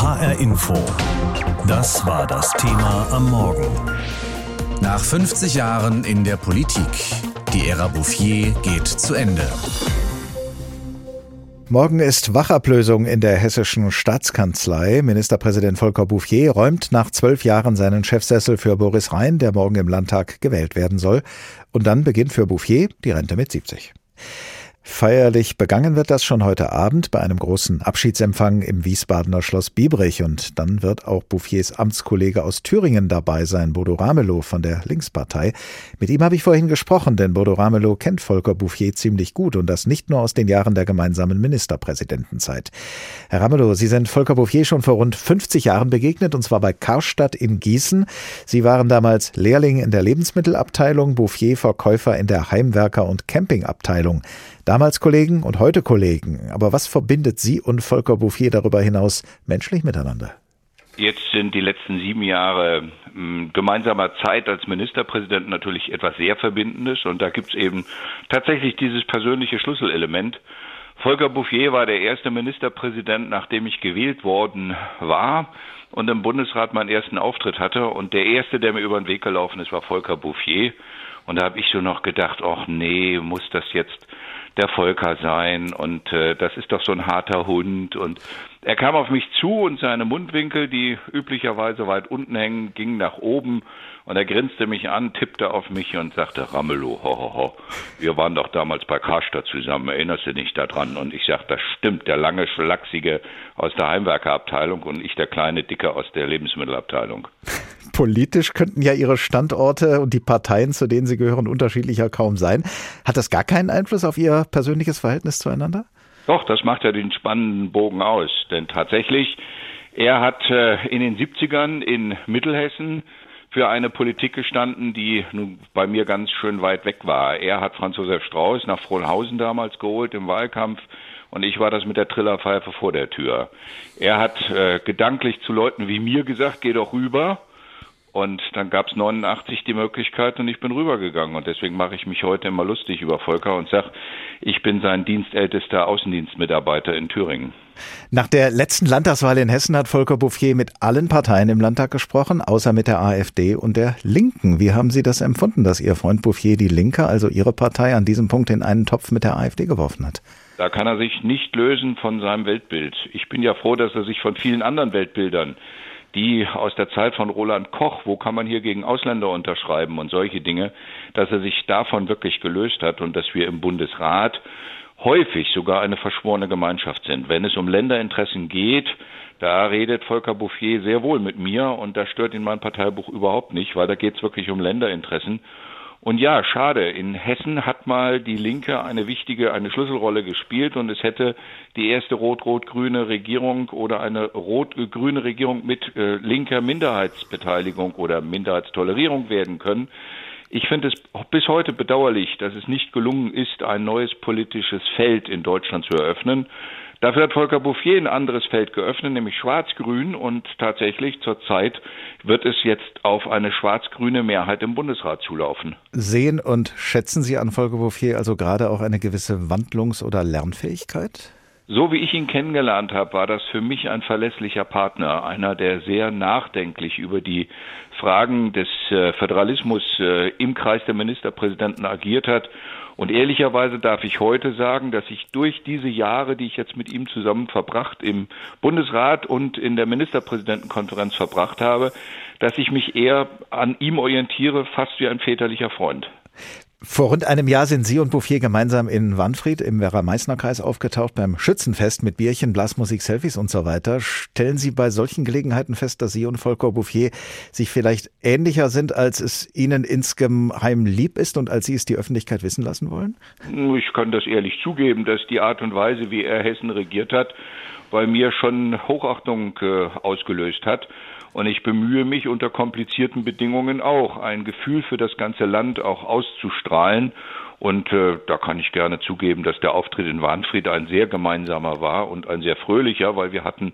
HR Info. Das war das Thema am Morgen. Nach 50 Jahren in der Politik. Die Ära Bouffier geht zu Ende. Morgen ist Wachablösung in der hessischen Staatskanzlei. Ministerpräsident Volker Bouffier räumt nach zwölf Jahren seinen Chefsessel für Boris Rhein, der morgen im Landtag gewählt werden soll. Und dann beginnt für Bouffier die Rente mit 70. Feierlich begangen wird das schon heute Abend bei einem großen Abschiedsempfang im Wiesbadener Schloss Biebrich und dann wird auch Bouffiers Amtskollege aus Thüringen dabei sein, Bodo Ramelow von der Linkspartei. Mit ihm habe ich vorhin gesprochen, denn Bodo Ramelow kennt Volker Bouffier ziemlich gut und das nicht nur aus den Jahren der gemeinsamen Ministerpräsidentenzeit. Herr Ramelow, Sie sind Volker Bouffier schon vor rund 50 Jahren begegnet und zwar bei Karstadt in Gießen. Sie waren damals Lehrling in der Lebensmittelabteilung, Bouffier Verkäufer in der Heimwerker- und Campingabteilung. Damals Kollegen und heute Kollegen. Aber was verbindet Sie und Volker Bouffier darüber hinaus menschlich miteinander? Jetzt sind die letzten sieben Jahre hm, gemeinsamer Zeit als Ministerpräsident natürlich etwas sehr Verbindendes und da gibt es eben tatsächlich dieses persönliche Schlüsselelement. Volker Bouffier war der erste Ministerpräsident, nachdem ich gewählt worden war und im Bundesrat meinen ersten Auftritt hatte. Und der erste, der mir über den Weg gelaufen ist, war Volker Bouffier. Und da habe ich so noch gedacht, ach nee, muss das jetzt der Volker sein. Und äh, das ist doch so ein harter Hund. Und er kam auf mich zu und seine Mundwinkel, die üblicherweise weit unten hängen, gingen nach oben. Und er grinste mich an, tippte auf mich und sagte, Ramelow, ho, ho, ho, wir waren doch damals bei Karstadt zusammen, erinnerst du dich daran? Und ich sagte, das stimmt, der lange, schlachsige aus der Heimwerkerabteilung und ich der kleine, dicke aus der Lebensmittelabteilung. Politisch könnten ja Ihre Standorte und die Parteien, zu denen Sie gehören, unterschiedlicher kaum sein. Hat das gar keinen Einfluss auf Ihr persönliches Verhältnis zueinander? Doch, das macht ja den spannenden Bogen aus. Denn tatsächlich, er hat äh, in den 70ern in Mittelhessen für eine Politik gestanden, die nun bei mir ganz schön weit weg war. Er hat Franz Josef Strauß nach Frohnhausen damals geholt im Wahlkampf und ich war das mit der Trillerpfeife vor der Tür. Er hat äh, gedanklich zu Leuten wie mir gesagt, geh doch rüber. Und dann gab es 89 die Möglichkeit und ich bin rübergegangen. Und deswegen mache ich mich heute immer lustig über Volker und sage, ich bin sein dienstältester Außendienstmitarbeiter in Thüringen. Nach der letzten Landtagswahl in Hessen hat Volker Bouffier mit allen Parteien im Landtag gesprochen, außer mit der AfD und der Linken. Wie haben Sie das empfunden, dass Ihr Freund Bouffier die Linke, also Ihre Partei, an diesem Punkt in einen Topf mit der AfD geworfen hat? Da kann er sich nicht lösen von seinem Weltbild. Ich bin ja froh, dass er sich von vielen anderen Weltbildern die aus der Zeit von Roland Koch, wo kann man hier gegen Ausländer unterschreiben und solche Dinge, dass er sich davon wirklich gelöst hat und dass wir im Bundesrat häufig sogar eine verschworene Gemeinschaft sind. Wenn es um Länderinteressen geht, da redet Volker Bouffier sehr wohl mit mir und da stört ihn mein Parteibuch überhaupt nicht, weil da geht es wirklich um Länderinteressen. Und ja, schade. In Hessen hat mal die Linke eine wichtige, eine Schlüsselrolle gespielt und es hätte die erste rot-rot-grüne Regierung oder eine rot-grüne Regierung mit äh, linker Minderheitsbeteiligung oder Minderheitstolerierung werden können. Ich finde es bis heute bedauerlich, dass es nicht gelungen ist, ein neues politisches Feld in Deutschland zu eröffnen. Dafür hat Volker Bouffier ein anderes Feld geöffnet, nämlich Schwarz-Grün. Und tatsächlich zurzeit wird es jetzt auf eine schwarz-grüne Mehrheit im Bundesrat zulaufen. Sehen und schätzen Sie an Volker Bouffier also gerade auch eine gewisse Wandlungs- oder Lernfähigkeit? So wie ich ihn kennengelernt habe, war das für mich ein verlässlicher Partner, einer, der sehr nachdenklich über die Fragen des äh, Föderalismus äh, im Kreis der Ministerpräsidenten agiert hat und ehrlicherweise darf ich heute sagen, dass ich durch diese Jahre, die ich jetzt mit ihm zusammen verbracht im Bundesrat und in der Ministerpräsidentenkonferenz verbracht habe, dass ich mich eher an ihm orientiere, fast wie ein väterlicher Freund. Vor rund einem Jahr sind Sie und Bouffier gemeinsam in Wanfried im Werra-Meißner-Kreis aufgetaucht beim Schützenfest mit Bierchen, Blasmusik, Selfies und so weiter. Stellen Sie bei solchen Gelegenheiten fest, dass Sie und Volker Bouffier sich vielleicht ähnlicher sind, als es Ihnen insgeheim lieb ist und als Sie es die Öffentlichkeit wissen lassen wollen? Ich kann das ehrlich zugeben, dass die Art und Weise, wie er Hessen regiert hat, bei mir schon Hochachtung äh, ausgelöst hat. Und ich bemühe mich unter komplizierten Bedingungen auch, ein Gefühl für das ganze Land auch auszustrahlen strahlen. Und äh, da kann ich gerne zugeben, dass der Auftritt in Warnfried ein sehr gemeinsamer war und ein sehr fröhlicher, weil wir hatten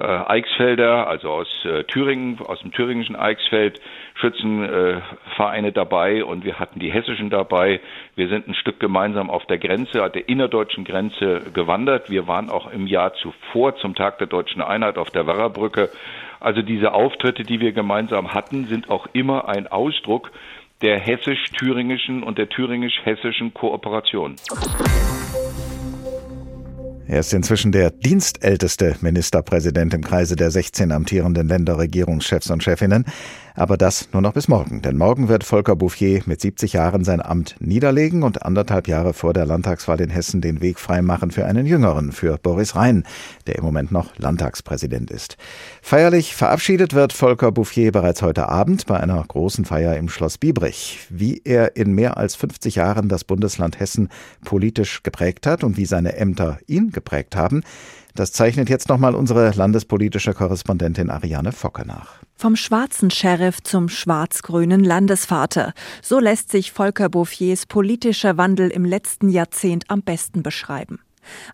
äh, Eichsfelder, also aus äh, Thüringen, aus dem thüringischen Eichsfeld, Schützenvereine äh, dabei und wir hatten die hessischen dabei. Wir sind ein Stück gemeinsam auf der Grenze, der innerdeutschen Grenze gewandert. Wir waren auch im Jahr zuvor zum Tag der deutschen Einheit auf der Werrabrücke. Also diese Auftritte, die wir gemeinsam hatten, sind auch immer ein Ausdruck der hessisch-thüringischen und der thüringisch-hessischen Kooperation. Er ist inzwischen der dienstälteste Ministerpräsident im Kreise der 16 amtierenden Länderregierungschefs und Chefinnen. Aber das nur noch bis morgen. Denn morgen wird Volker Bouffier mit 70 Jahren sein Amt niederlegen und anderthalb Jahre vor der Landtagswahl in Hessen den Weg freimachen für einen Jüngeren, für Boris Rhein, der im Moment noch Landtagspräsident ist. Feierlich verabschiedet wird Volker Bouffier bereits heute Abend bei einer großen Feier im Schloss Biebrich. Wie er in mehr als 50 Jahren das Bundesland Hessen politisch geprägt hat und wie seine Ämter ihn geprägt haben, das zeichnet jetzt nochmal unsere landespolitische Korrespondentin Ariane Focke nach. Vom schwarzen Sheriff zum schwarz-grünen Landesvater. So lässt sich Volker Bouffiers politischer Wandel im letzten Jahrzehnt am besten beschreiben.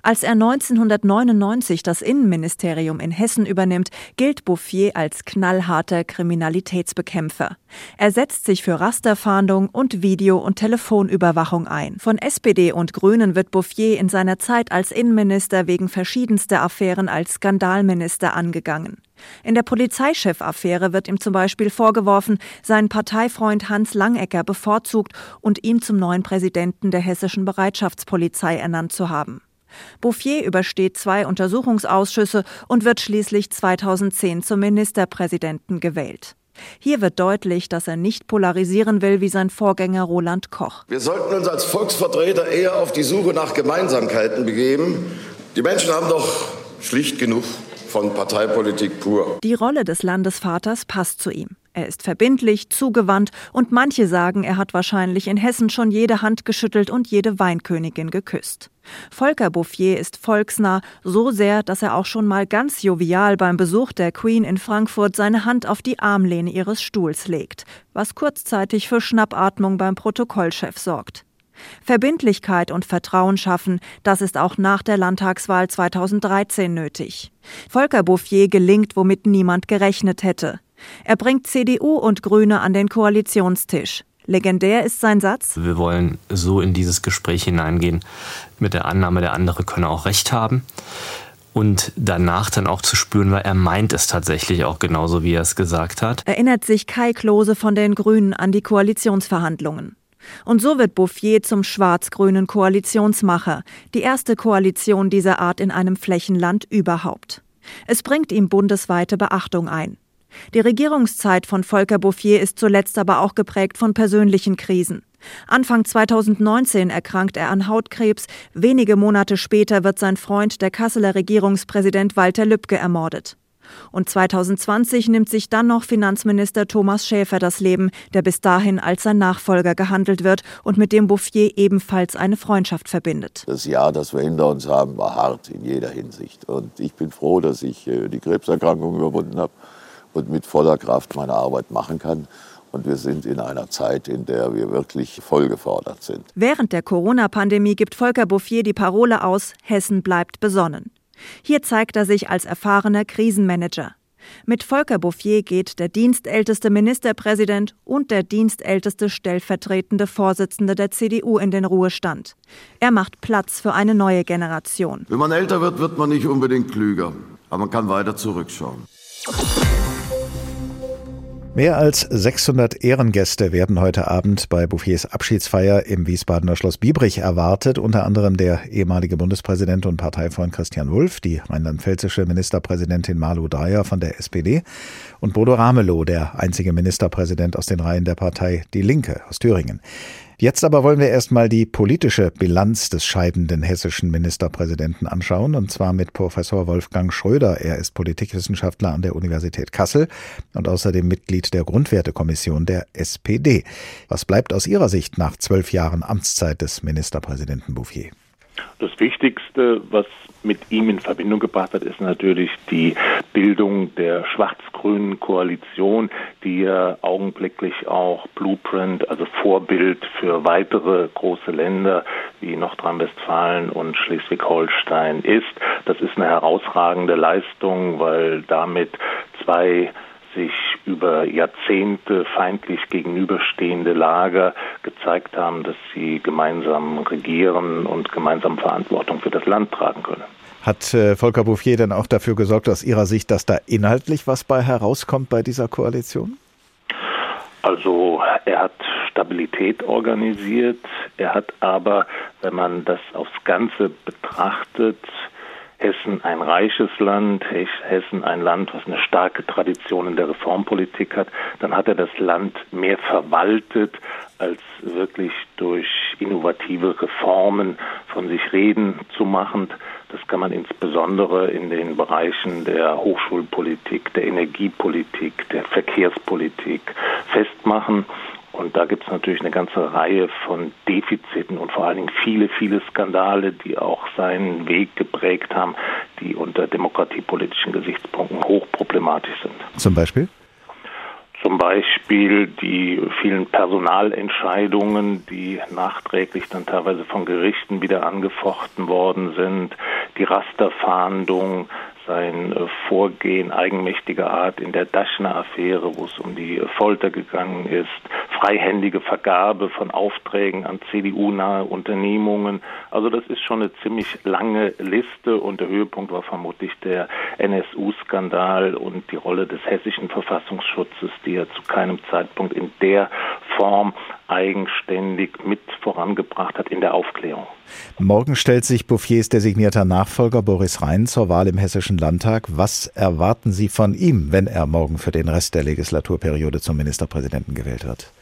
Als er 1999 das Innenministerium in Hessen übernimmt, gilt Bouffier als knallharter Kriminalitätsbekämpfer. Er setzt sich für Rasterfahndung und Video- und Telefonüberwachung ein. Von SPD und Grünen wird Bouffier in seiner Zeit als Innenminister wegen verschiedenster Affären als Skandalminister angegangen. In der Polizeichefaffäre wird ihm zum Beispiel vorgeworfen, seinen Parteifreund Hans Langecker bevorzugt und ihn zum neuen Präsidenten der hessischen Bereitschaftspolizei ernannt zu haben. Bouffier übersteht zwei Untersuchungsausschüsse und wird schließlich 2010 zum Ministerpräsidenten gewählt. Hier wird deutlich, dass er nicht polarisieren will wie sein Vorgänger Roland Koch. Wir sollten uns als Volksvertreter eher auf die Suche nach Gemeinsamkeiten begeben. Die Menschen haben doch schlicht genug von Parteipolitik pur. Die Rolle des Landesvaters passt zu ihm. Er ist verbindlich, zugewandt und manche sagen, er hat wahrscheinlich in Hessen schon jede Hand geschüttelt und jede Weinkönigin geküsst. Volker Bouffier ist volksnah, so sehr, dass er auch schon mal ganz jovial beim Besuch der Queen in Frankfurt seine Hand auf die Armlehne ihres Stuhls legt, was kurzzeitig für Schnappatmung beim Protokollchef sorgt. Verbindlichkeit und Vertrauen schaffen, das ist auch nach der Landtagswahl 2013 nötig. Volker Bouffier gelingt, womit niemand gerechnet hätte. Er bringt CDU und Grüne an den Koalitionstisch. Legendär ist sein Satz. Wir wollen so in dieses Gespräch hineingehen mit der Annahme, der andere könne auch recht haben. Und danach dann auch zu spüren, weil er meint es tatsächlich auch genauso, wie er es gesagt hat. Erinnert sich Kai Klose von den Grünen an die Koalitionsverhandlungen. Und so wird Bouffier zum schwarz-grünen Koalitionsmacher, die erste Koalition dieser Art in einem Flächenland überhaupt. Es bringt ihm bundesweite Beachtung ein. Die Regierungszeit von Volker Bouffier ist zuletzt aber auch geprägt von persönlichen Krisen. Anfang 2019 erkrankt er an Hautkrebs, wenige Monate später wird sein Freund, der Kasseler Regierungspräsident Walter Lübcke, ermordet. Und 2020 nimmt sich dann noch Finanzminister Thomas Schäfer das Leben, der bis dahin als sein Nachfolger gehandelt wird und mit dem Bouffier ebenfalls eine Freundschaft verbindet. Das Jahr, das wir hinter uns haben, war hart in jeder Hinsicht. Und ich bin froh, dass ich äh, die Krebserkrankung überwunden habe und mit voller Kraft meine Arbeit machen kann. Und wir sind in einer Zeit, in der wir wirklich voll gefordert sind. Während der Corona-Pandemie gibt Volker Bouffier die Parole aus, Hessen bleibt besonnen. Hier zeigt er sich als erfahrener Krisenmanager. Mit Volker Bouffier geht der dienstälteste Ministerpräsident und der dienstälteste stellvertretende Vorsitzende der CDU in den Ruhestand. Er macht Platz für eine neue Generation. Wenn man älter wird, wird man nicht unbedingt klüger, aber man kann weiter zurückschauen. Mehr als 600 Ehrengäste werden heute Abend bei Bouffiers Abschiedsfeier im Wiesbadener Schloss Biebrich erwartet, unter anderem der ehemalige Bundespräsident und Parteifreund Christian Wulff, die rheinland-pfälzische Ministerpräsidentin Malu Dreyer von der SPD und Bodo Ramelow, der einzige Ministerpräsident aus den Reihen der Partei Die Linke aus Thüringen. Jetzt aber wollen wir erstmal die politische Bilanz des scheidenden hessischen Ministerpräsidenten anschauen, und zwar mit Professor Wolfgang Schröder. Er ist Politikwissenschaftler an der Universität Kassel und außerdem Mitglied der Grundwertekommission der SPD. Was bleibt aus Ihrer Sicht nach zwölf Jahren Amtszeit des Ministerpräsidenten Bouffier? Das Wichtigste, was mit ihm in Verbindung gebracht hat, ist natürlich die Bildung der schwarz-grünen Koalition, die ja augenblicklich auch Blueprint, also Vorbild für weitere große Länder wie Nordrhein-Westfalen und Schleswig-Holstein ist. Das ist eine herausragende Leistung, weil damit zwei sich über Jahrzehnte feindlich gegenüberstehende Lager gezeigt haben, dass sie gemeinsam regieren und gemeinsam Verantwortung für das Land tragen können. Hat äh, Volker Bouffier denn auch dafür gesorgt, aus Ihrer Sicht, dass da inhaltlich was bei herauskommt bei dieser Koalition? Also er hat Stabilität organisiert, er hat aber, wenn man das aufs Ganze betrachtet, Hessen ein reiches Land, Hessen ein Land, was eine starke Tradition in der Reformpolitik hat, dann hat er das Land mehr verwaltet, als wirklich durch innovative Reformen von sich reden zu machen. Das kann man insbesondere in den Bereichen der Hochschulpolitik, der Energiepolitik, der Verkehrspolitik festmachen. Und da gibt es natürlich eine ganze Reihe von Defiziten und vor allen Dingen viele, viele Skandale, die auch seinen Weg geprägt haben, die unter demokratiepolitischen Gesichtspunkten hochproblematisch sind. Zum Beispiel? Zum Beispiel die vielen Personalentscheidungen, die nachträglich dann teilweise von Gerichten wieder angefochten worden sind, die Rasterfahndung, sein äh, Vorgehen eigenmächtiger Art in der Daschner-Affäre, wo es um die Folter gegangen ist, freihändige Vergabe von Aufträgen an CDU-nahe Unternehmungen. Also das ist schon eine ziemlich lange Liste und der Höhepunkt war vermutlich der NSU-Skandal und die Rolle des hessischen Verfassungsschutzes, die er zu keinem Zeitpunkt in der Form eigenständig mit vorangebracht hat in der Aufklärung. Morgen stellt sich Bouffiers designierter Nachfolger Boris Rhein zur Wahl im Hessischen Landtag. Was erwarten Sie von ihm, wenn er morgen für den Rest der Legislaturperiode zum Ministerpräsidenten gewählt wird?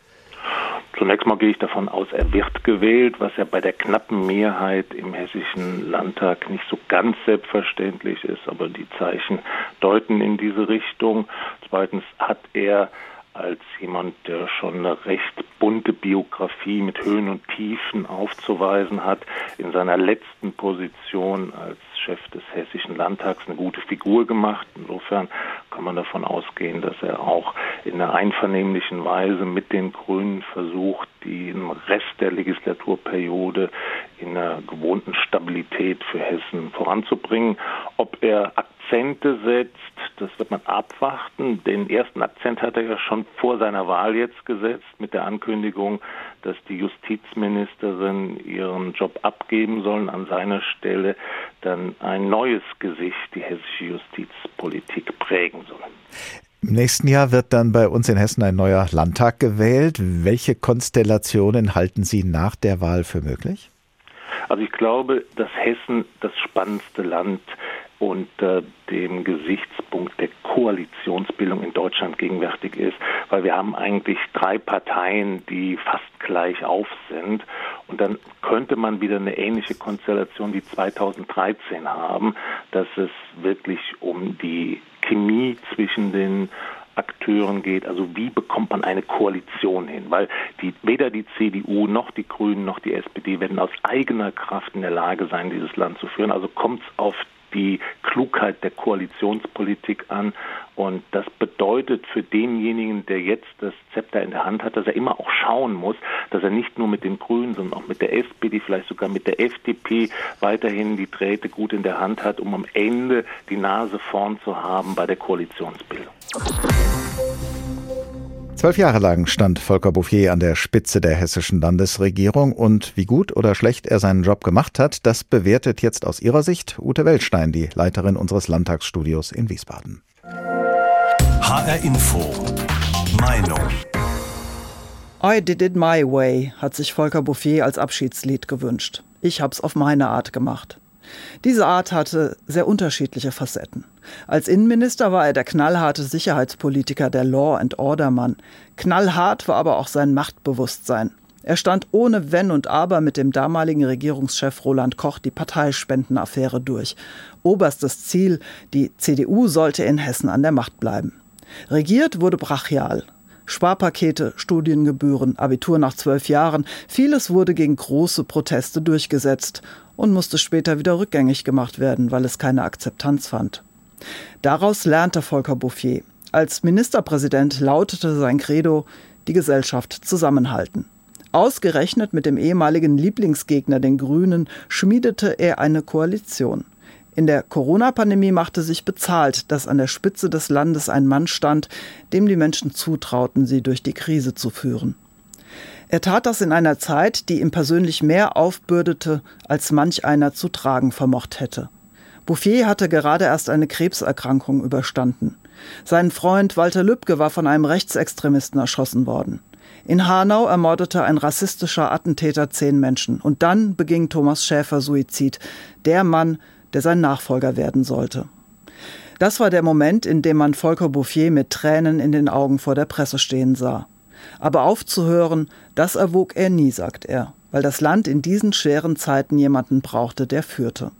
Zunächst mal gehe ich davon aus, er wird gewählt, was ja bei der knappen Mehrheit im Hessischen Landtag nicht so ganz selbstverständlich ist, aber die Zeichen deuten in diese Richtung. Zweitens hat er als jemand, der schon eine recht bunte Biografie mit Höhen und Tiefen aufzuweisen hat, in seiner letzten Position als Chef des Hessischen Landtags eine gute Figur gemacht. Insofern kann man davon ausgehen, dass er auch in einer einvernehmlichen Weise mit den Grünen versucht, den Rest der Legislaturperiode in einer gewohnten Stabilität für Hessen voranzubringen. Ob er Akzente setzt, das wird man abwarten. Den ersten Akzent hat er ja schon vor seiner Wahl jetzt gesetzt mit der Ankündigung, dass die Justizministerin ihren Job abgeben sollen, an seiner Stelle dann ein neues Gesicht die hessische Justizpolitik prägen soll. Im nächsten Jahr wird dann bei uns in Hessen ein neuer Landtag gewählt. Welche Konstellationen halten Sie nach der Wahl für möglich? Also ich glaube, dass Hessen das spannendste Land unter dem Gesichtspunkt der Koalitionsbildung in Deutschland gegenwärtig ist, weil wir haben eigentlich drei Parteien, die fast gleich auf sind und dann könnte man wieder eine ähnliche Konstellation wie 2013 haben, dass es wirklich um die Chemie zwischen den Akteuren geht. Also wie bekommt man eine Koalition hin? Weil die, weder die CDU noch die Grünen noch die SPD werden aus eigener Kraft in der Lage sein, dieses Land zu führen. Also kommt es auf die Klugheit der Koalitionspolitik an. Und das bedeutet für denjenigen, der jetzt das Zepter in der Hand hat, dass er immer auch schauen muss, dass er nicht nur mit den Grünen, sondern auch mit der SPD, vielleicht sogar mit der FDP weiterhin die Drähte gut in der Hand hat, um am Ende die Nase vorn zu haben bei der Koalitionsbildung. Zwölf Jahre lang stand Volker Bouffier an der Spitze der hessischen Landesregierung und wie gut oder schlecht er seinen Job gemacht hat, das bewertet jetzt aus ihrer Sicht Ute Weltstein, die Leiterin unseres Landtagsstudios in Wiesbaden. HR Info. Meinung. I did it my way, hat sich Volker Bouffier als Abschiedslied gewünscht. Ich hab's auf meine Art gemacht. Diese Art hatte sehr unterschiedliche Facetten. Als Innenminister war er der knallharte Sicherheitspolitiker, der Law and Order Mann. Knallhart war aber auch sein Machtbewusstsein. Er stand ohne Wenn und Aber mit dem damaligen Regierungschef Roland Koch die Parteispendenaffäre durch. Oberstes Ziel, die CDU sollte in Hessen an der Macht bleiben. Regiert wurde brachial. Sparpakete, Studiengebühren, Abitur nach zwölf Jahren, vieles wurde gegen große Proteste durchgesetzt. und musste später wieder rückgängig gemacht werden, weil es keine Akzeptanz fand. Daraus lernte Volker Bouffier. Als Ministerpräsident lautete sein Credo, die Gesellschaft zusammenhalten. Ausgerechnet mit dem ehemaligen Lieblingsgegner, den Grünen, schmiedete er eine Koalition. In der Corona-Pandemie machte sich bezahlt, dass an der Spitze des Landes ein Mann stand, dem die Menschen zutrauten, sie durch die Krise zu führen. Er tat das in einer Zeit, die ihm persönlich mehr aufbürdete, als manch einer zu tragen vermocht hätte. Bouffier hatte gerade erst eine Krebserkrankung überstanden. Sein Freund Walter Lübcke war von einem Rechtsextremisten erschossen worden. In Hanau ermordete ein rassistischer Attentäter zehn Menschen. Und dann beging Thomas Schäfer Suizid, der Mann, der sein Nachfolger werden sollte. Das war der Moment, in dem man Volker Bouffier mit Tränen in den Augen vor der Presse stehen sah. Aber aufzuhören, das erwog er nie, sagt er, weil das Land in diesen schweren Zeiten jemanden brauchte, der führte.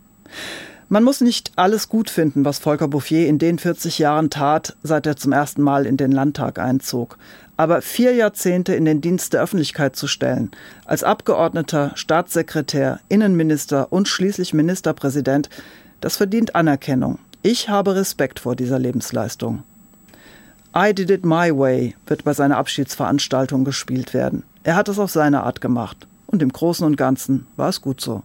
Man muss nicht alles gut finden, was Volker Bouffier in den 40 Jahren tat, seit er zum ersten Mal in den Landtag einzog. Aber vier Jahrzehnte in den Dienst der Öffentlichkeit zu stellen, als Abgeordneter, Staatssekretär, Innenminister und schließlich Ministerpräsident, das verdient Anerkennung. Ich habe Respekt vor dieser Lebensleistung. I Did It My Way wird bei seiner Abschiedsveranstaltung gespielt werden. Er hat es auf seine Art gemacht. Und im Großen und Ganzen war es gut so.